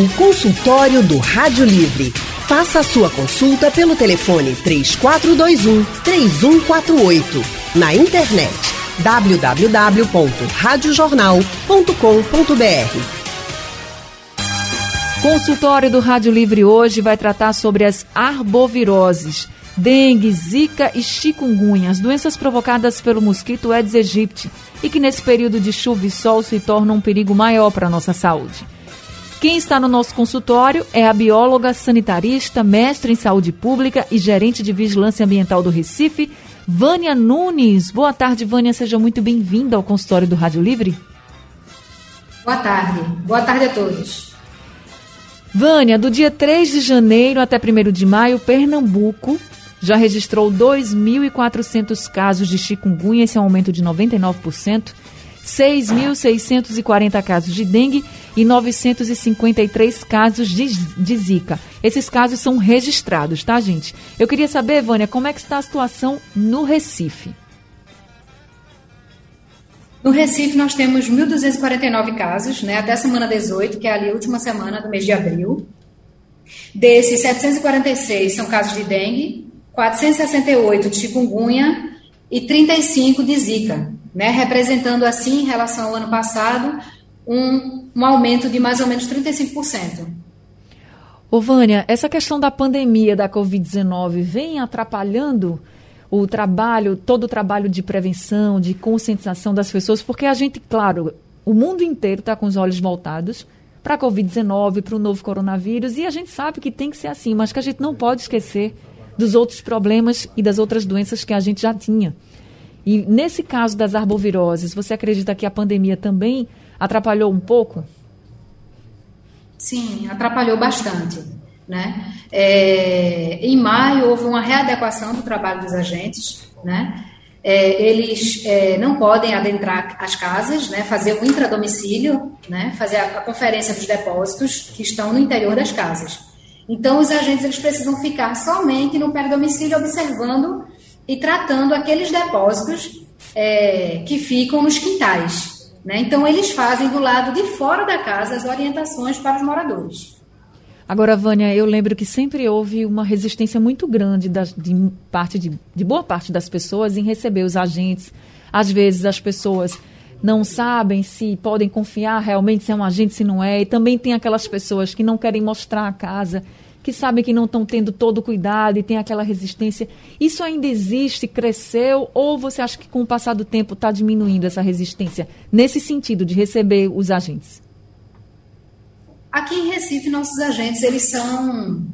O consultório do Rádio Livre. Faça a sua consulta pelo telefone 3421 3148. Na internet www.radiojornal.com.br. Consultório do Rádio Livre hoje vai tratar sobre as arboviroses, dengue, zika e chikungunya, as doenças provocadas pelo mosquito Aedes aegypti e que nesse período de chuva e sol se tornam um perigo maior para a nossa saúde. Quem está no nosso consultório é a bióloga sanitarista, mestre em saúde pública e gerente de vigilância ambiental do Recife, Vânia Nunes. Boa tarde, Vânia. Seja muito bem-vinda ao consultório do Rádio Livre. Boa tarde. Boa tarde a todos. Vânia, do dia 3 de janeiro até 1 de maio, Pernambuco já registrou 2.400 casos de chikungunya, esse é um aumento de 99%. 6.640 casos de dengue e 953 casos de, de, Zika. Esses casos são registrados, tá, gente? Eu queria saber, Vânia, como é que está a situação no Recife? No Recife, nós temos 1.249 casos, né, até a semana 18, que é ali a última semana do mês de abril. Desses, 746 são casos de dengue, 468 de chikungunya e 35 de Zika né, representando assim, em relação ao ano passado, um, um aumento de mais ou menos 35%. Ô Vânia, essa questão da pandemia da Covid-19 vem atrapalhando o trabalho, todo o trabalho de prevenção, de conscientização das pessoas, porque a gente, claro, o mundo inteiro está com os olhos voltados para a Covid-19, para o novo coronavírus, e a gente sabe que tem que ser assim, mas que a gente não pode esquecer dos outros problemas e das outras doenças que a gente já tinha. E nesse caso das arboviroses, você acredita que a pandemia também atrapalhou um pouco? Sim, atrapalhou bastante. Né? É, em maio houve uma readequação do trabalho dos agentes, né? É, eles é, não podem adentrar as casas, né, fazer o intradomicílio, né, fazer a, a, conferência dos depósitos que estão no interior das casas. Então, os agentes eles precisam ficar somente no domicílio observando e tratando aqueles depósitos é, que ficam nos quintais. Né? Então, eles fazem do lado de fora da casa as orientações para os moradores. Agora, Vânia, eu lembro que sempre houve uma resistência muito grande das, de, parte de, de boa parte das pessoas em receber os agentes. Às vezes, as pessoas não sabem se podem confiar realmente se é um agente, se não é. E também tem aquelas pessoas que não querem mostrar a casa que sabem que não estão tendo todo o cuidado e tem aquela resistência. Isso ainda existe, cresceu, ou você acha que com o passar do tempo está diminuindo essa resistência, nesse sentido de receber os agentes? Aqui em Recife, nossos agentes, eles são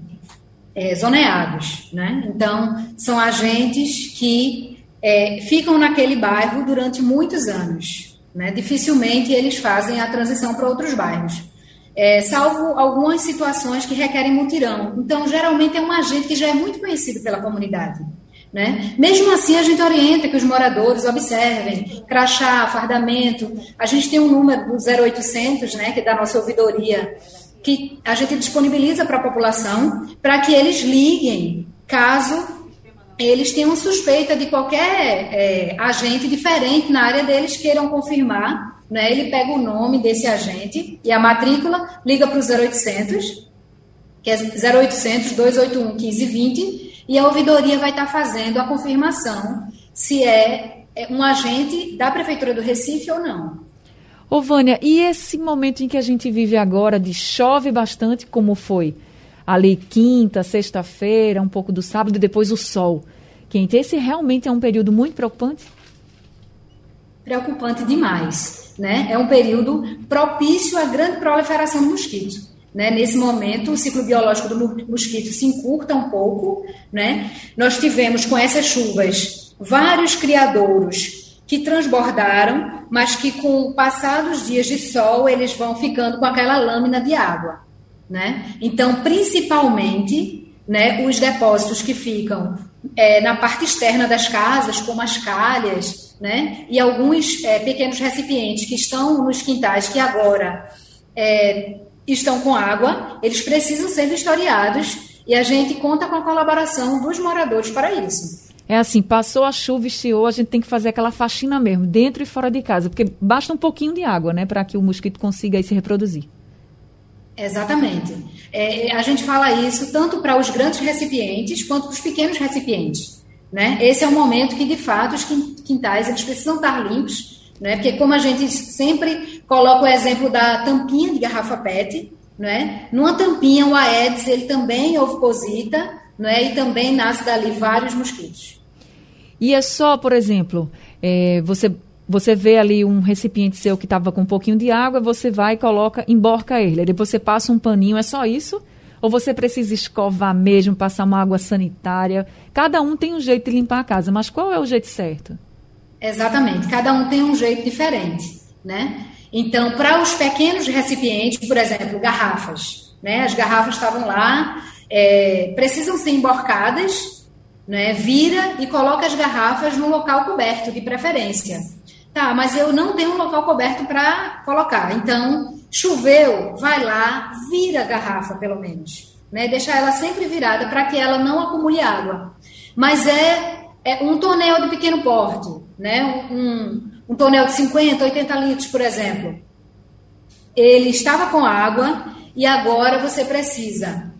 é, zoneados, né? Então, são agentes que é, ficam naquele bairro durante muitos anos, né? Dificilmente eles fazem a transição para outros bairros é, salvo algumas situações que requerem mutirão. Então, geralmente é um agente que já é muito conhecido pela comunidade. Né? Mesmo assim, a gente orienta que os moradores observem crachá, fardamento. A gente tem um número do 0800, né, que é da nossa ouvidoria, que a gente disponibiliza para a população para que eles liguem caso eles tenham suspeita de qualquer é, agente diferente na área deles, queiram confirmar né? Ele pega o nome desse agente e a matrícula, liga para o 0800, que é 0800 281 1520, e a ouvidoria vai estar fazendo a confirmação se é, é um agente da Prefeitura do Recife ou não. Ô Vânia, e esse momento em que a gente vive agora de chove bastante, como foi ali quinta, sexta-feira, um pouco do sábado e depois o sol quente, esse realmente é um período muito preocupante? Preocupante demais né? É um período propício à grande proliferação do mosquito. Né? Nesse momento, o ciclo biológico do mosquito se encurta um pouco. Né? Nós tivemos com essas chuvas vários criadouros que transbordaram, mas que com o passar dos dias de sol eles vão ficando com aquela lâmina de água. Né? Então, principalmente, né, os depósitos que ficam é, na parte externa das casas, como as calhas, né? E alguns é, pequenos recipientes que estão nos quintais que agora é, estão com água, eles precisam ser vistoriados e a gente conta com a colaboração dos moradores para isso. É assim, passou a chuva, estiou, a gente tem que fazer aquela faxina mesmo, dentro e fora de casa, porque basta um pouquinho de água, né, para que o mosquito consiga se reproduzir. Exatamente. É, a gente fala isso tanto para os grandes recipientes quanto para os pequenos recipientes. Né? Esse é o momento que, de fato, os quintais eles precisam estar limpos, né? porque como a gente sempre coloca o exemplo da tampinha de garrafa PET, né? numa tampinha o Aedes ele também oviposita né? e também nasce dali vários mosquitos. E é só, por exemplo, é, você você vê ali um recipiente seu que estava com um pouquinho de água, você vai e coloca, emborca ele. Aí depois você passa um paninho, é só isso? Ou você precisa escovar mesmo, passar uma água sanitária? Cada um tem um jeito de limpar a casa, mas qual é o jeito certo? Exatamente, cada um tem um jeito diferente, né? Então, para os pequenos recipientes, por exemplo, garrafas, né? As garrafas estavam lá, é, precisam ser emborcadas, né? Vira e coloca as garrafas no local coberto, de preferência. Tá, mas eu não tenho um local coberto para colocar. Então, choveu, vai lá, vira a garrafa, pelo menos. Né? Deixar ela sempre virada para que ela não acumule água. Mas é, é um tonel de pequeno porte, né? um, um tonel de 50, 80 litros, por exemplo. Ele estava com água e agora você precisa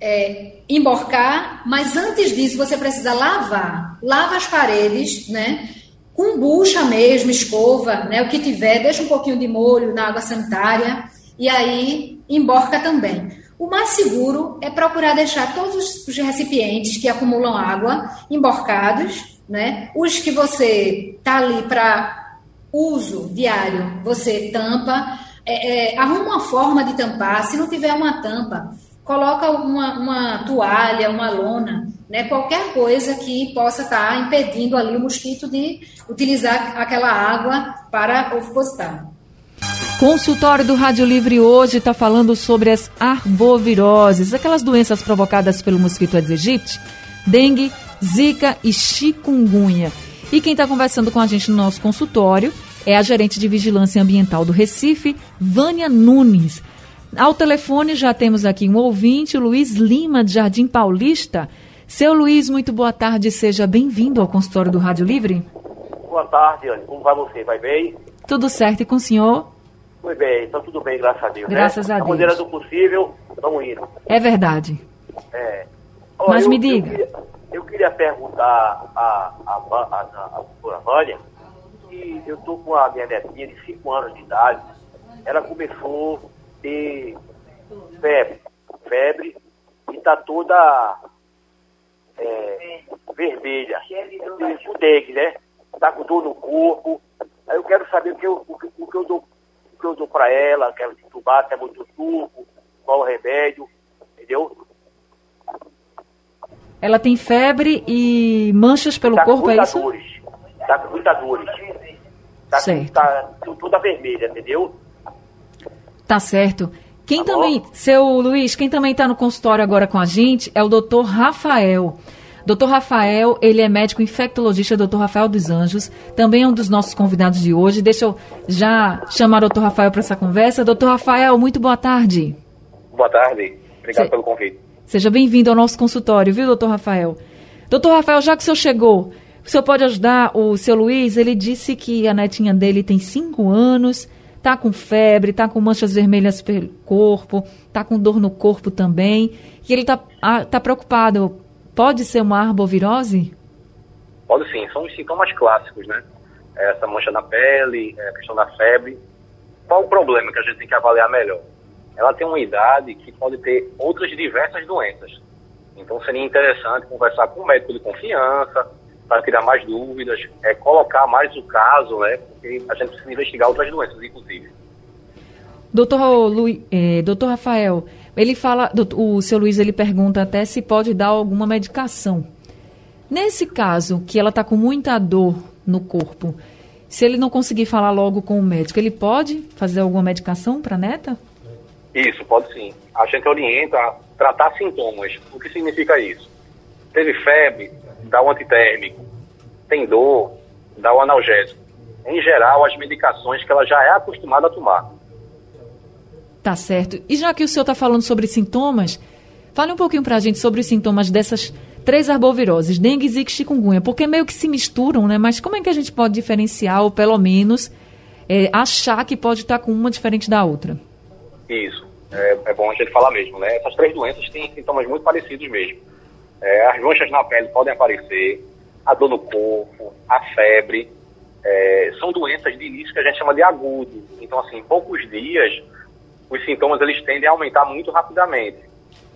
é, emborcar, mas antes disso você precisa lavar. Lava as paredes, né? Com bucha mesmo, escova, né, o que tiver, deixa um pouquinho de molho na água sanitária e aí emborca também. O mais seguro é procurar deixar todos os recipientes que acumulam água emborcados, né? Os que você tá ali para uso diário, você tampa, é, é, arruma uma forma de tampar. Se não tiver uma tampa, coloca uma, uma toalha, uma lona, né, qualquer coisa que possa estar tá impedindo ali o mosquito de utilizar aquela água para ovipositar. Consultório do Rádio Livre hoje está falando sobre as arboviroses, aquelas doenças provocadas pelo mosquito Aedes aegypti, dengue, zika e chikungunya. E quem está conversando com a gente no nosso consultório é a gerente de vigilância ambiental do Recife, Vânia Nunes. Ao telefone já temos aqui um ouvinte, Luiz Lima, de Jardim Paulista. Seu Luiz, muito boa tarde, seja bem-vindo ao consultório do Rádio Livre. Boa tarde, Anne. Como vai você? Vai bem? Tudo certo e com o senhor? Muito bem, então tudo bem, graças a Deus. Né? Graças né? a Deus. A maneira do possível, estamos indo. É verdade. É. Olha, Mas eu, me diga. Eu queria, eu queria perguntar à a, a, a, a doutora Vânia que eu estou com a minha netinha de 5 anos de idade. Ela começou ter febre, febre e está toda é, vermelha, com dengue, né? Está com dor no corpo. Aí eu quero saber o que eu, o que, o que eu dou, o que eu dou para ela, quero entubar, se é muito turbo, qual o remédio, entendeu? Ela tem febre e manchas pelo tá corpo, é isso? Dores. Tá com muita dores. Tá, certo. tá toda vermelha, entendeu? Tá certo. Quem Tá também, bom. seu Luiz, quem também está no consultório agora com a gente é o doutor Rafael. Doutor Rafael, ele é médico infectologista, doutor Rafael dos Anjos, também é um dos nossos convidados de hoje. Deixa eu já chamar o doutor Rafael para essa conversa. Doutor Rafael, muito boa tarde. Boa tarde. Obrigado Cê- pelo convite. Seja bem-vindo ao nosso consultório, viu, doutor Rafael? Doutor Rafael, já que o senhor chegou, o senhor pode ajudar o seu Luiz? Ele disse que a netinha dele tem cinco anos, tá com febre, tá com manchas vermelhas pelo corpo, tá com dor no corpo também, e ele tá, tá preocupado. Pode ser uma arbovirose? Pode sim, são os sintomas clássicos, né? Essa mancha na pele, é, a questão da febre. Qual o problema que a gente tem que avaliar melhor? Ela tem uma idade que pode ter outras diversas doenças. Então seria interessante conversar com um médico de confiança, para tirar mais dúvidas, é, colocar mais o caso, né? Porque a gente precisa investigar outras doenças, inclusive. Doutor, Lu, eh, doutor Rafael, ele fala, doutor- o seu Luiz ele pergunta até se pode dar alguma medicação. Nesse caso, que ela está com muita dor no corpo, se ele não conseguir falar logo com o médico, ele pode fazer alguma medicação para a neta? Isso, pode sim. A gente orienta a tratar sintomas. O que significa isso? Teve febre, dá o antitérmico. Tem dor, dá o analgésico. Em geral, as medicações que ela já é acostumada a tomar. Tá certo. E já que o senhor está falando sobre sintomas, fale um pouquinho para a gente sobre os sintomas dessas três arboviroses, dengue, zika e chikungunya, porque meio que se misturam, né? Mas como é que a gente pode diferenciar, ou pelo menos eh, achar que pode estar com uma diferente da outra? Isso. é, é, bom a gente falar mesmo, né? Essas três doenças têm sintomas muito parecidos mesmo. É, as manchas na pele podem aparecer, a dor no corpo, a febre. É, são doenças de início que a gente chama de agudo. Então, assim, em poucos dias, os sintomas eles tendem a aumentar muito rapidamente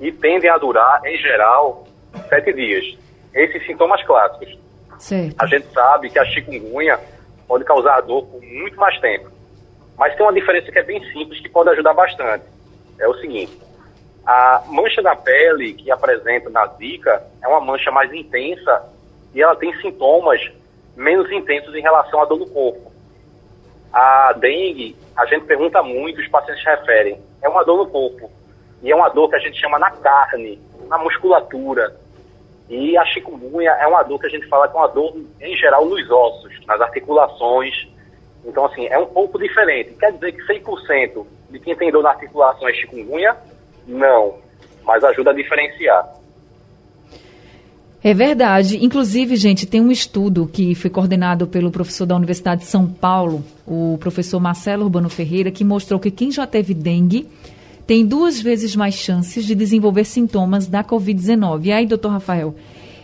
e tendem a durar, em geral, sete dias. Esses sintomas clássicos. Certo. A gente sabe que a chikungunya pode causar dor por muito mais tempo. Mas tem uma diferença que é bem simples que pode ajudar bastante. É o seguinte: a mancha da pele que apresenta na zika é uma mancha mais intensa e ela tem sintomas menos intensos em relação à dor no corpo. A dengue, a gente pergunta muito, os pacientes referem, é uma dor no corpo. E é uma dor que a gente chama na carne, na musculatura. E a chikungunya é uma dor que a gente fala que é uma dor, em geral, nos ossos, nas articulações. Então, assim, é um pouco diferente. Quer dizer que 100% de quem tem dor na articulação é chikungunya? Não. Mas ajuda a diferenciar. É verdade. Inclusive, gente, tem um estudo que foi coordenado pelo professor da Universidade de São Paulo, o professor Marcelo Urbano Ferreira, que mostrou que quem já teve dengue tem duas vezes mais chances de desenvolver sintomas da Covid-19. E aí, doutor Rafael,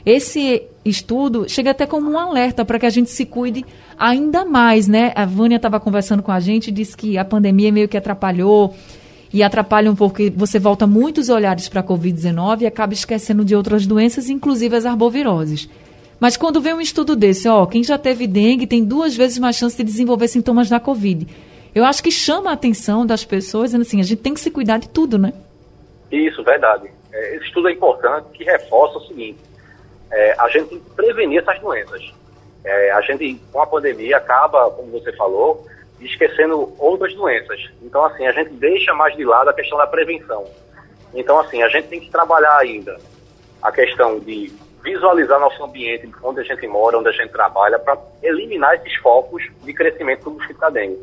esse estudo chega até como um alerta para que a gente se cuide ainda mais, né? A Vânia estava conversando com a gente e disse que a pandemia meio que atrapalhou e atrapalha um pouco, você volta muitos olhares para a Covid-19 e acaba esquecendo de outras doenças, inclusive as arboviroses. Mas quando vem um estudo desse, ó, quem já teve dengue tem duas vezes mais chance de desenvolver sintomas da Covid. Eu acho que chama a atenção das pessoas, assim, a gente tem que se cuidar de tudo, né? Isso, verdade. É, esse estudo é importante que reforça o seguinte, é, a gente tem que prevenir essas doenças. É, a gente, com a pandemia, acaba, como você falou, esquecendo outras doenças. Então, assim, a gente deixa mais de lado a questão da prevenção. Então, assim, a gente tem que trabalhar ainda a questão de visualizar nosso ambiente, onde a gente mora, onde a gente trabalha, para eliminar esses focos de crescimento do mosquito dengue.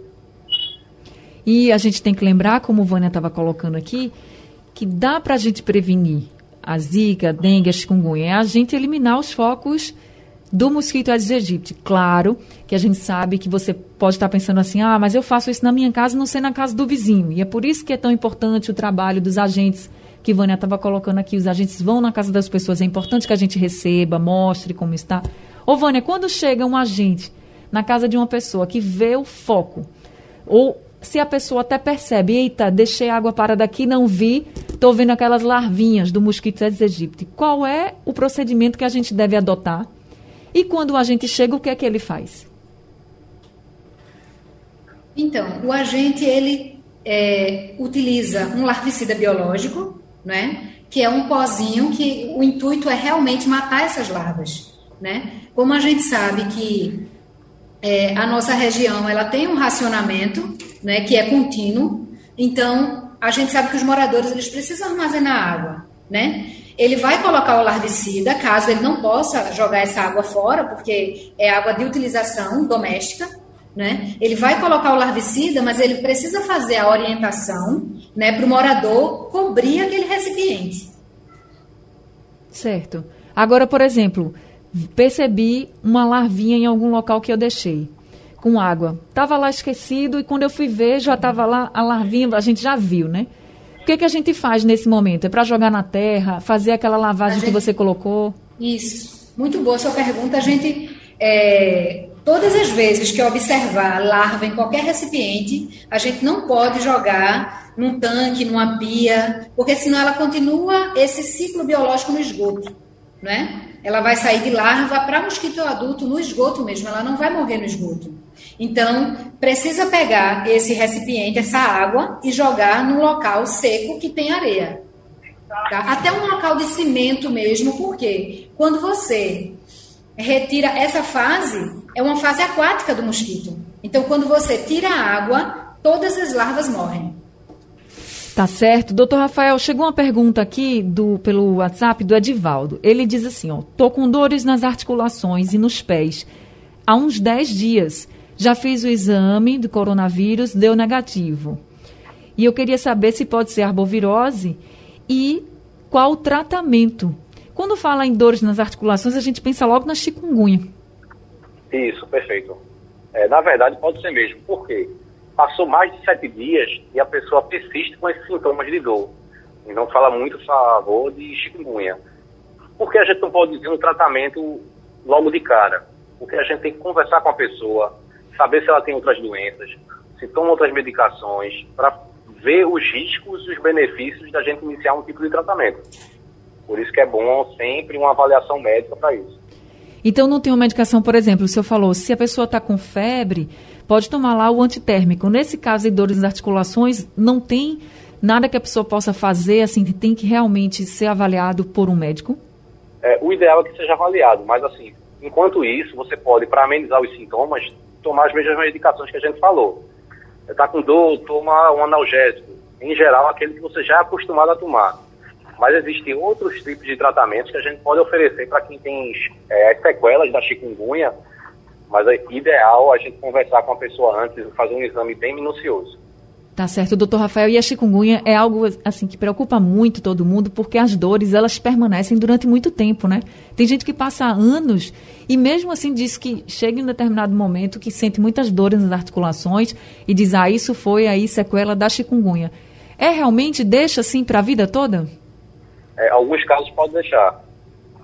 E a gente tem que lembrar, como o Vânia estava colocando aqui, que dá para a gente prevenir a zika, a dengue, a chikungunya, é a gente eliminar os focos do mosquito Aedes aegypti. Claro que a gente sabe que você pode estar pensando assim, ah, mas eu faço isso na minha casa, não sei na casa do vizinho. E é por isso que é tão importante o trabalho dos agentes que Vânia estava colocando aqui. Os agentes vão na casa das pessoas. É importante que a gente receba, mostre como está. Ô, Vânia, quando chega um agente na casa de uma pessoa que vê o foco, ou se a pessoa até percebe, eita, deixei água para daqui, não vi, estou vendo aquelas larvinhas do mosquito Aedes aegypti. Qual é o procedimento que a gente deve adotar e quando o agente chega, o que é que ele faz? Então, o agente ele é, utiliza um larvicida biológico, né? Que é um pozinho que o intuito é realmente matar essas larvas, né? Como a gente sabe que é, a nossa região ela tem um racionamento, né? Que é contínuo, então a gente sabe que os moradores eles precisam armazenar água, né? Ele vai colocar o larvicida, caso ele não possa jogar essa água fora, porque é água de utilização doméstica, né? Ele vai colocar o larvicida, mas ele precisa fazer a orientação, né, para o morador cobrir aquele recipiente. Certo. Agora, por exemplo, percebi uma larvinha em algum local que eu deixei com água. Tava lá esquecido e quando eu fui ver já estava lá a larvinha, a gente já viu, né? Que, que a gente faz nesse momento? É para jogar na terra, fazer aquela lavagem gente... que você colocou? Isso. Muito boa sua pergunta. A gente, é, todas as vezes que observar larva em qualquer recipiente, a gente não pode jogar num tanque, numa pia, porque senão ela continua esse ciclo biológico no esgoto, né? Ela vai sair de larva para mosquito adulto no esgoto mesmo, ela não vai morrer no esgoto. Então, precisa pegar esse recipiente, essa água, e jogar num local seco que tem areia. Tá? Até um local de cimento mesmo, porque quando você retira essa fase, é uma fase aquática do mosquito. Então, quando você tira a água, todas as larvas morrem. Tá certo. Doutor Rafael, chegou uma pergunta aqui do, pelo WhatsApp do Edivaldo. Ele diz assim, ó, tô com dores nas articulações e nos pés há uns 10 dias. Já fiz o exame do coronavírus, deu negativo. E eu queria saber se pode ser arbovirose e qual o tratamento. Quando fala em dores nas articulações, a gente pensa logo na chikungunya. Isso, perfeito. É, na verdade, pode ser mesmo. Por quê? passou mais de sete dias e a pessoa persiste com esses sintomas de dor. Então fala muito a favor de chikungunya. Por que a gente não pode dizer um tratamento logo de cara? Porque a gente tem que conversar com a pessoa, saber se ela tem outras doenças, se toma outras medicações, para ver os riscos e os benefícios da gente iniciar um tipo de tratamento. Por isso que é bom sempre uma avaliação médica para isso. Então não tem uma medicação, por exemplo, o senhor falou, se a pessoa está com febre, pode tomar lá o antitérmico. Nesse caso de dores nas articulações, não tem nada que a pessoa possa fazer, assim, que tem que realmente ser avaliado por um médico? É, o ideal é que seja avaliado, mas assim, enquanto isso, você pode, para amenizar os sintomas, tomar as mesmas medicações que a gente falou. Está com dor, toma um analgésico. Em geral, aquele que você já é acostumado a tomar. Mas existem outros tipos de tratamentos que a gente pode oferecer para quem tem é, as sequelas da chikungunya, mas é ideal a gente conversar com a pessoa antes, fazer um exame bem minucioso. Tá certo, doutor Rafael. E a chikungunya é algo assim que preocupa muito todo mundo, porque as dores elas permanecem durante muito tempo, né? Tem gente que passa anos e mesmo assim diz que chega em um determinado momento que sente muitas dores nas articulações e diz, ah, isso foi aí sequela da chikungunya. É realmente deixa assim para a vida toda? É, alguns casos podem deixar.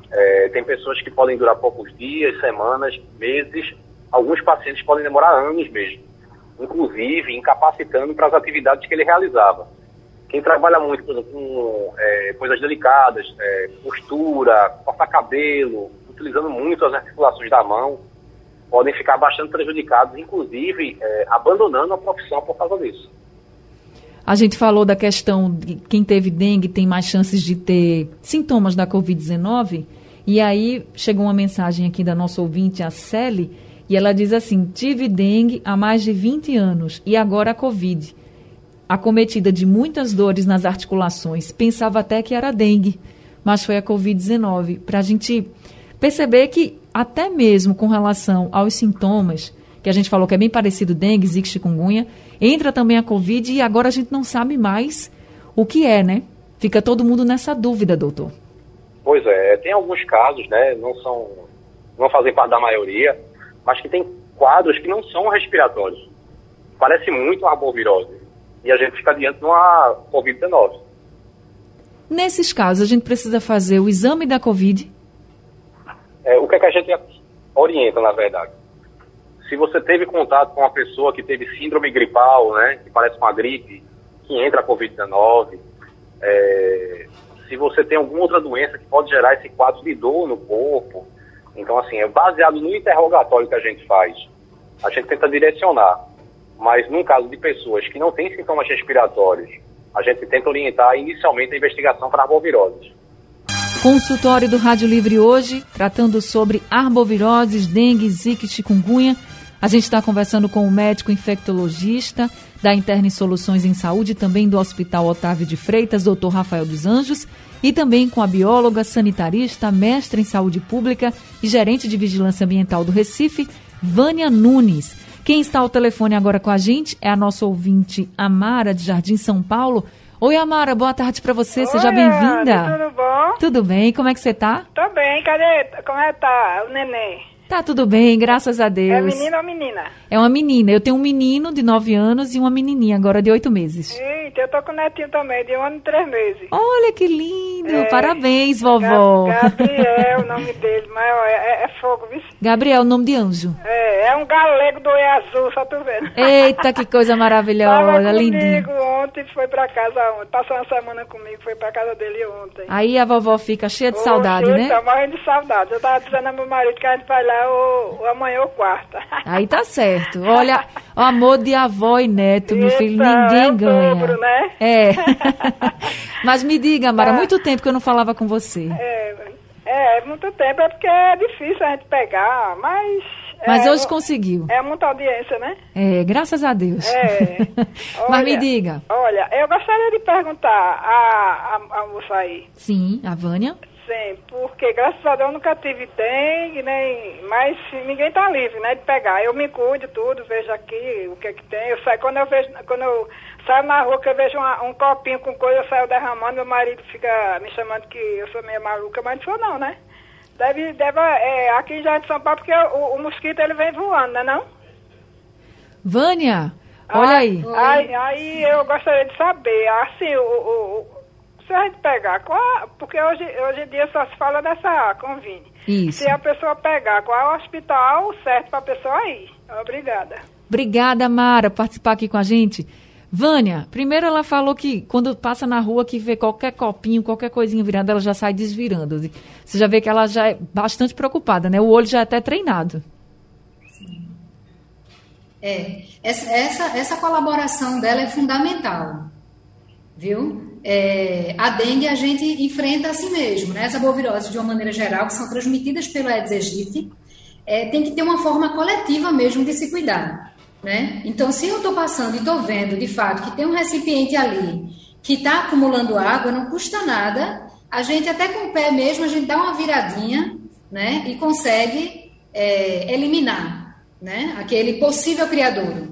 É, tem pessoas que podem durar poucos dias, semanas, meses. Alguns pacientes podem demorar anos mesmo inclusive incapacitando para as atividades que ele realizava. Quem trabalha muito, exemplo, com é, coisas delicadas, é, postura, cortar cabelo, utilizando muito as articulações da mão, podem ficar bastante prejudicados, inclusive é, abandonando a profissão por causa disso. A gente falou da questão de quem teve dengue tem mais chances de ter sintomas da Covid-19. E aí chegou uma mensagem aqui da nossa ouvinte, a Celi, e ela diz assim: tive dengue há mais de 20 anos e agora a Covid. Acometida de muitas dores nas articulações. Pensava até que era dengue, mas foi a Covid-19. Para a gente perceber que, até mesmo com relação aos sintomas, que a gente falou que é bem parecido dengue, zika, chikungunya, entra também a Covid e agora a gente não sabe mais o que é, né? Fica todo mundo nessa dúvida, doutor. Pois é, tem alguns casos, né? Não são, não fazem parte da maioria, mas que tem quadros que não são respiratórios. Parece muito uma arbovirose. E a gente fica diante de uma Covid-19. Nesses casos, a gente precisa fazer o exame da Covid? É, o que, é que a gente orienta, na verdade? Se você teve contato com uma pessoa que teve síndrome gripal, né, que parece uma gripe, que entra a Covid-19, é, se você tem alguma outra doença que pode gerar esse quadro de dor no corpo, então, assim, é baseado no interrogatório que a gente faz. A gente tenta direcionar. Mas, no caso de pessoas que não têm sintomas respiratórios, a gente tenta orientar inicialmente a investigação para arboviroses. Consultório do Rádio Livre hoje, tratando sobre arboviroses, dengue, zika e chikungunya. A gente está conversando com o médico infectologista da Interna Soluções em Saúde, também do Hospital Otávio de Freitas, doutor Rafael dos Anjos, e também com a bióloga, sanitarista, mestre em saúde pública e gerente de vigilância ambiental do Recife, Vânia Nunes. Quem está ao telefone agora com a gente é a nossa ouvinte Amara, de Jardim São Paulo. Oi, Amara, boa tarde para você, Oi, seja bem-vinda. Tudo bom? Tudo bem, como é que você tá? Tô bem, cadê? Como é que tá o neném? Tá tudo bem, graças a Deus. É menino ou menina? É uma menina. Eu tenho um menino de 9 anos e uma menininha agora de 8 meses. Eita, eu tô com um netinho também, de um ano e três meses. Olha que lindo! É, Parabéns, vovó. Gabriel, o nome dele, mas é, é, fogo, viu? Gabriel, nome de anjo. É, é um galego do olho azul, só tu vendo. Eita, que coisa maravilhosa, lindinho. ontem, foi pra casa ontem. Passou uma semana comigo, foi pra casa dele ontem. Aí a vovó fica cheia de saudade, né? Tá morrendo de saudade. Eu tava dizendo ao meu marido que a gente vai lá lá ou, amanhã ou quarta. Aí tá certo. Olha, o amor de avó e neto, meu filho, ninguém é ganha. Dobro, né? É. Mas me diga, Mara, há ah. muito tempo que eu não falava com você. É, é, muito tempo, é porque é difícil a gente pegar, mas mas é, hoje conseguiu. É muita audiência, né? É, graças a Deus. É. Olha, Mas me diga. Olha, eu gostaria de perguntar a, a, a moça aí. Sim, a Vânia. Sim, porque graças a Deus nunca tive dengue, nem, mas ninguém tá livre, né, de pegar. Eu me cuido tudo, vejo aqui o que é que tem. Eu saio, quando eu vejo, quando eu saio na rua que eu vejo uma, um copinho com coisa, eu saio derramando, meu marido fica me chamando que eu sou meio maluca, mas não sou não, né? Deve, deve, é, aqui já em São Paulo, porque o, o mosquito ele vem voando, né não? Vânia, Olha aí. Aí, aí eu gostaria de saber, assim, o, o, se a gente pegar, qual, porque hoje, hoje em dia só se fala dessa convite. Isso. Se a pessoa pegar, qual é o hospital certo para a pessoa ir? Obrigada. Obrigada, Mara, por participar aqui com a gente. Vânia, primeiro ela falou que quando passa na rua que vê qualquer copinho, qualquer coisinha virando, ela já sai desvirando. Você já vê que ela já é bastante preocupada, né? O olho já é até treinado. É, essa, essa, essa colaboração dela é fundamental, viu? É, a dengue a gente enfrenta assim mesmo, né? As arboviroses, de uma maneira geral, que são transmitidas pelo Aedes aegypti, é, tem que ter uma forma coletiva mesmo de se cuidar, né? Então, se eu estou passando e estou vendo, de fato, que tem um recipiente ali que está acumulando água, não custa nada, a gente até com o pé mesmo, a gente dá uma viradinha, né? E consegue é, eliminar né? Aquele possível criador.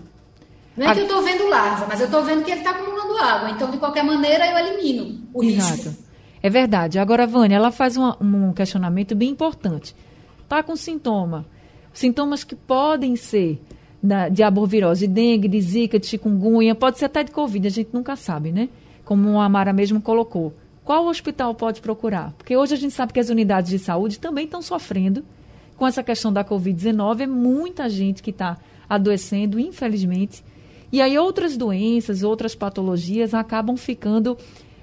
Não é a... que eu estou vendo larva, mas eu estou vendo que ele está acumulando água. Então, de qualquer maneira, eu elimino o Exato. risco. É verdade. Agora, Vânia, ela faz uma, um questionamento bem importante. Está com sintoma. Sintomas que podem ser da, de arbovirose, de dengue, de zika, de chikungunya, pode ser até de covid, a gente nunca sabe, né? Como a Mara mesmo colocou. Qual hospital pode procurar? Porque hoje a gente sabe que as unidades de saúde também estão sofrendo com essa questão da Covid-19, é muita gente que está adoecendo, infelizmente. E aí outras doenças, outras patologias acabam ficando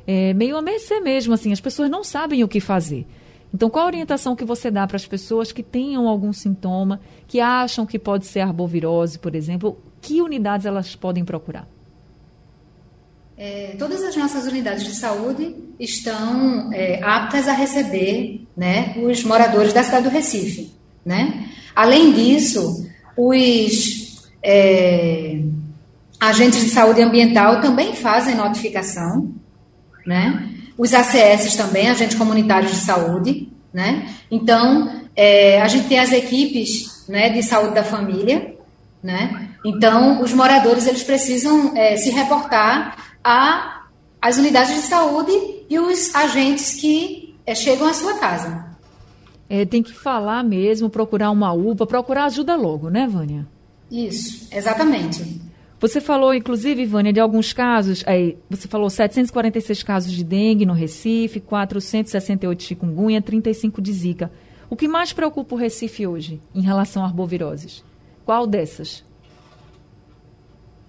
é, meio a mercê mesmo, assim, as pessoas não sabem o que fazer. Então, qual a orientação que você dá para as pessoas que tenham algum sintoma, que acham que pode ser arbovirose, por exemplo? Que unidades elas podem procurar? É, todas as nossas unidades de saúde estão é, aptas a receber né, os moradores da cidade do Recife. Né? Além disso, os é, agentes de saúde ambiental também fazem notificação, né? os ACS também, agentes comunitários de saúde. Né? Então, é, a gente tem as equipes né, de saúde da família, né? Então, os moradores eles precisam é, se reportar a as unidades de saúde e os agentes que é, chegam à sua casa é, tem que falar mesmo, procurar uma UPA, procurar ajuda logo, né, Vânia? Isso, exatamente. Você falou, inclusive, Vânia, de alguns casos, aí, você falou 746 casos de dengue no Recife, 468 de chikungunya, 35 de zika. O que mais preocupa o Recife hoje em relação a arboviroses? Qual dessas?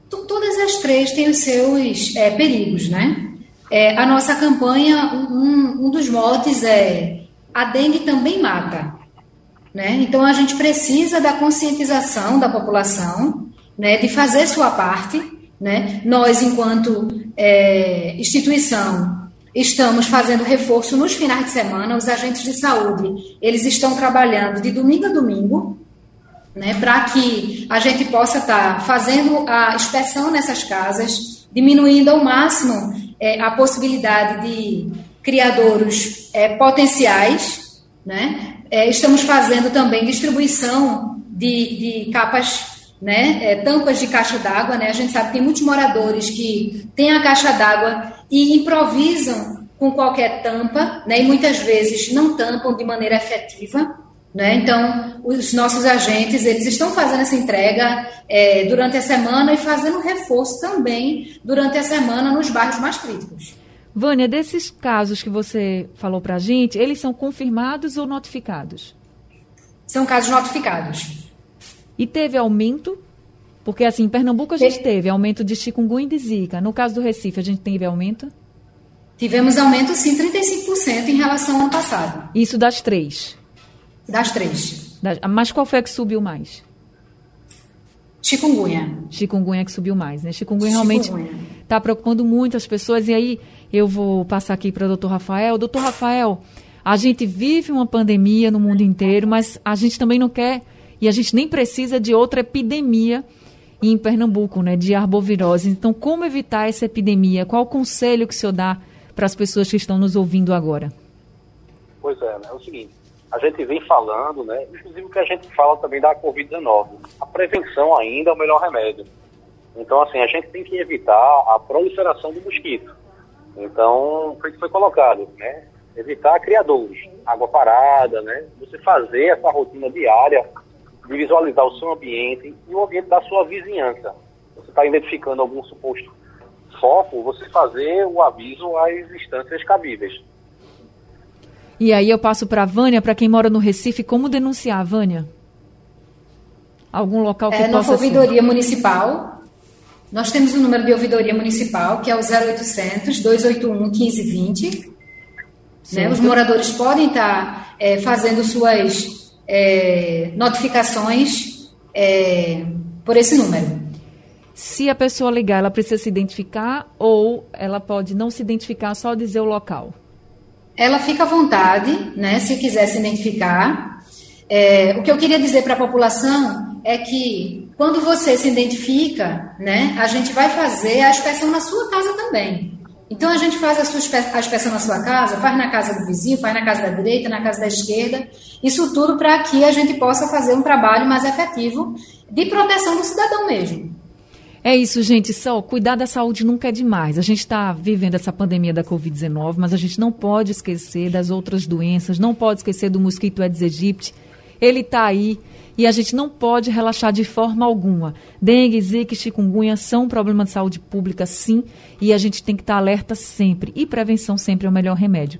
Todas as três têm os seus é, perigos, né? É, a nossa campanha, um, um dos motes é a dengue também mata. Né? Então, a gente precisa da conscientização da população, né, de fazer sua parte. Né? Nós, enquanto é, instituição, estamos fazendo reforço nos finais de semana. Os agentes de saúde, eles estão trabalhando de domingo a domingo, né, para que a gente possa estar tá fazendo a inspeção nessas casas, diminuindo ao máximo é, a possibilidade de criadouros é, potenciais, né? É, estamos fazendo também distribuição de, de capas, né? É, tampas de caixa d'água, né? A gente sabe que tem muitos moradores que têm a caixa d'água e improvisam com qualquer tampa, né? E muitas vezes não tampam de maneira efetiva. Né? Então, os nossos agentes eles estão fazendo essa entrega é, durante a semana e fazendo reforço também durante a semana nos bairros mais críticos. Vânia, desses casos que você falou para a gente, eles são confirmados ou notificados? São casos notificados. E teve aumento? Porque, assim, em Pernambuco a gente Te... teve aumento de chikungunya e de zika. No caso do Recife, a gente teve aumento? Tivemos aumento, sim, 35% em relação ao ano passado. Isso das três? Das três. Mas qual foi a que subiu mais? Chikungunya. Chikungunya que subiu mais, né? Chikungunya, Chikungunya. realmente está preocupando muito as pessoas. E aí eu vou passar aqui para o doutor Rafael. Doutor Rafael, a gente vive uma pandemia no mundo inteiro, mas a gente também não quer e a gente nem precisa de outra epidemia em Pernambuco, né, de arbovirose. Então, como evitar essa epidemia? Qual o conselho que o senhor dá para as pessoas que estão nos ouvindo agora? Pois é, né, é o seguinte, a gente vem falando, né, inclusive o que a gente fala também da Covid-19. A prevenção ainda é o melhor remédio. Então, assim, a gente tem que evitar a proliferação do mosquito. Então, foi que foi colocado, né? Evitar criadouros, água parada, né? Você fazer essa rotina diária de visualizar o seu ambiente e o ambiente da sua vizinhança. você está identificando algum suposto foco, você fazer o aviso às instâncias cabíveis. E aí eu passo para a Vânia, para quem mora no Recife, como denunciar, Vânia? Algum local que é, possa Na ouvidoria ser? municipal, nós temos o um número de ouvidoria municipal, que é o 0800 281 1520. Né? Os moradores podem estar é, fazendo suas é, notificações é, por esse número. Se a pessoa ligar, ela precisa se identificar ou ela pode não se identificar, só dizer o local? ela fica à vontade, né, se quiser se identificar. É, o que eu queria dizer para a população é que quando você se identifica, né, a gente vai fazer a inspeção na sua casa também. Então a gente faz a, sua, a inspeção na sua casa, faz na casa do vizinho, faz na casa da direita, na casa da esquerda, isso tudo para que a gente possa fazer um trabalho mais efetivo de proteção do cidadão mesmo. É isso, gente. Só cuidar da saúde nunca é demais. A gente está vivendo essa pandemia da Covid-19, mas a gente não pode esquecer das outras doenças, não pode esquecer do mosquito Aedes aegypti. Ele está aí e a gente não pode relaxar de forma alguma. Dengue, zika chikungunya são um problema de saúde pública, sim, e a gente tem que estar tá alerta sempre. E prevenção sempre é o melhor remédio.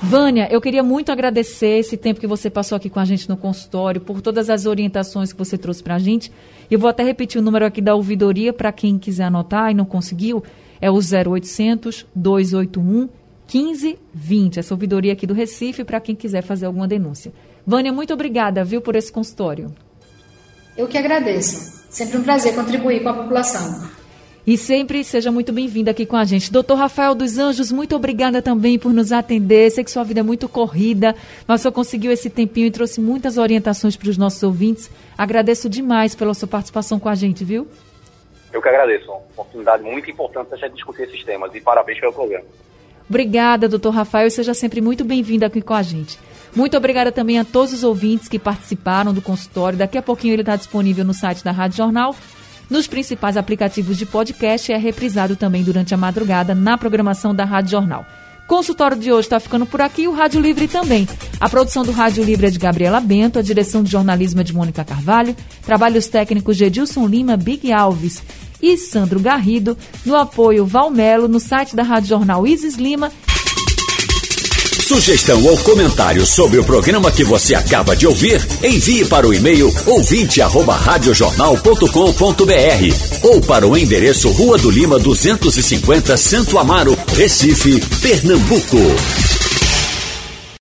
Vânia, eu queria muito agradecer esse tempo que você passou aqui com a gente no consultório, por todas as orientações que você trouxe para a gente. Eu vou até repetir o número aqui da ouvidoria para quem quiser anotar e não conseguiu. É o 0800 281 1520. Essa ouvidoria aqui do Recife para quem quiser fazer alguma denúncia. Vânia, muito obrigada, viu, por esse consultório. Eu que agradeço. Sempre um prazer contribuir com a população. E sempre seja muito bem-vindo aqui com a gente. Doutor Rafael dos Anjos, muito obrigada também por nos atender. Sei que sua vida é muito corrida, mas só conseguiu esse tempinho e trouxe muitas orientações para os nossos ouvintes. Agradeço demais pela sua participação com a gente, viu? Eu que agradeço. Uma oportunidade muito importante para a gente discutir esses temas. E parabéns pelo programa. Obrigada, doutor Rafael, e seja sempre muito bem-vindo aqui com a gente. Muito obrigada também a todos os ouvintes que participaram do consultório. Daqui a pouquinho ele está disponível no site da Rádio Jornal nos principais aplicativos de podcast e é reprisado também durante a madrugada na programação da Rádio Jornal. Consultório de hoje está ficando por aqui, o Rádio Livre também. A produção do Rádio Livre é de Gabriela Bento, a direção de jornalismo é de Mônica Carvalho, trabalhos técnicos de Edilson Lima, Big Alves e Sandro Garrido, no apoio Valmelo, no site da Rádio Jornal Isis Lima Sugestão ou comentário sobre o programa que você acaba de ouvir, envie para o e-mail ouvinte@radiojornal.com.br ou para o endereço Rua do Lima 250, Santo Amaro, Recife, Pernambuco.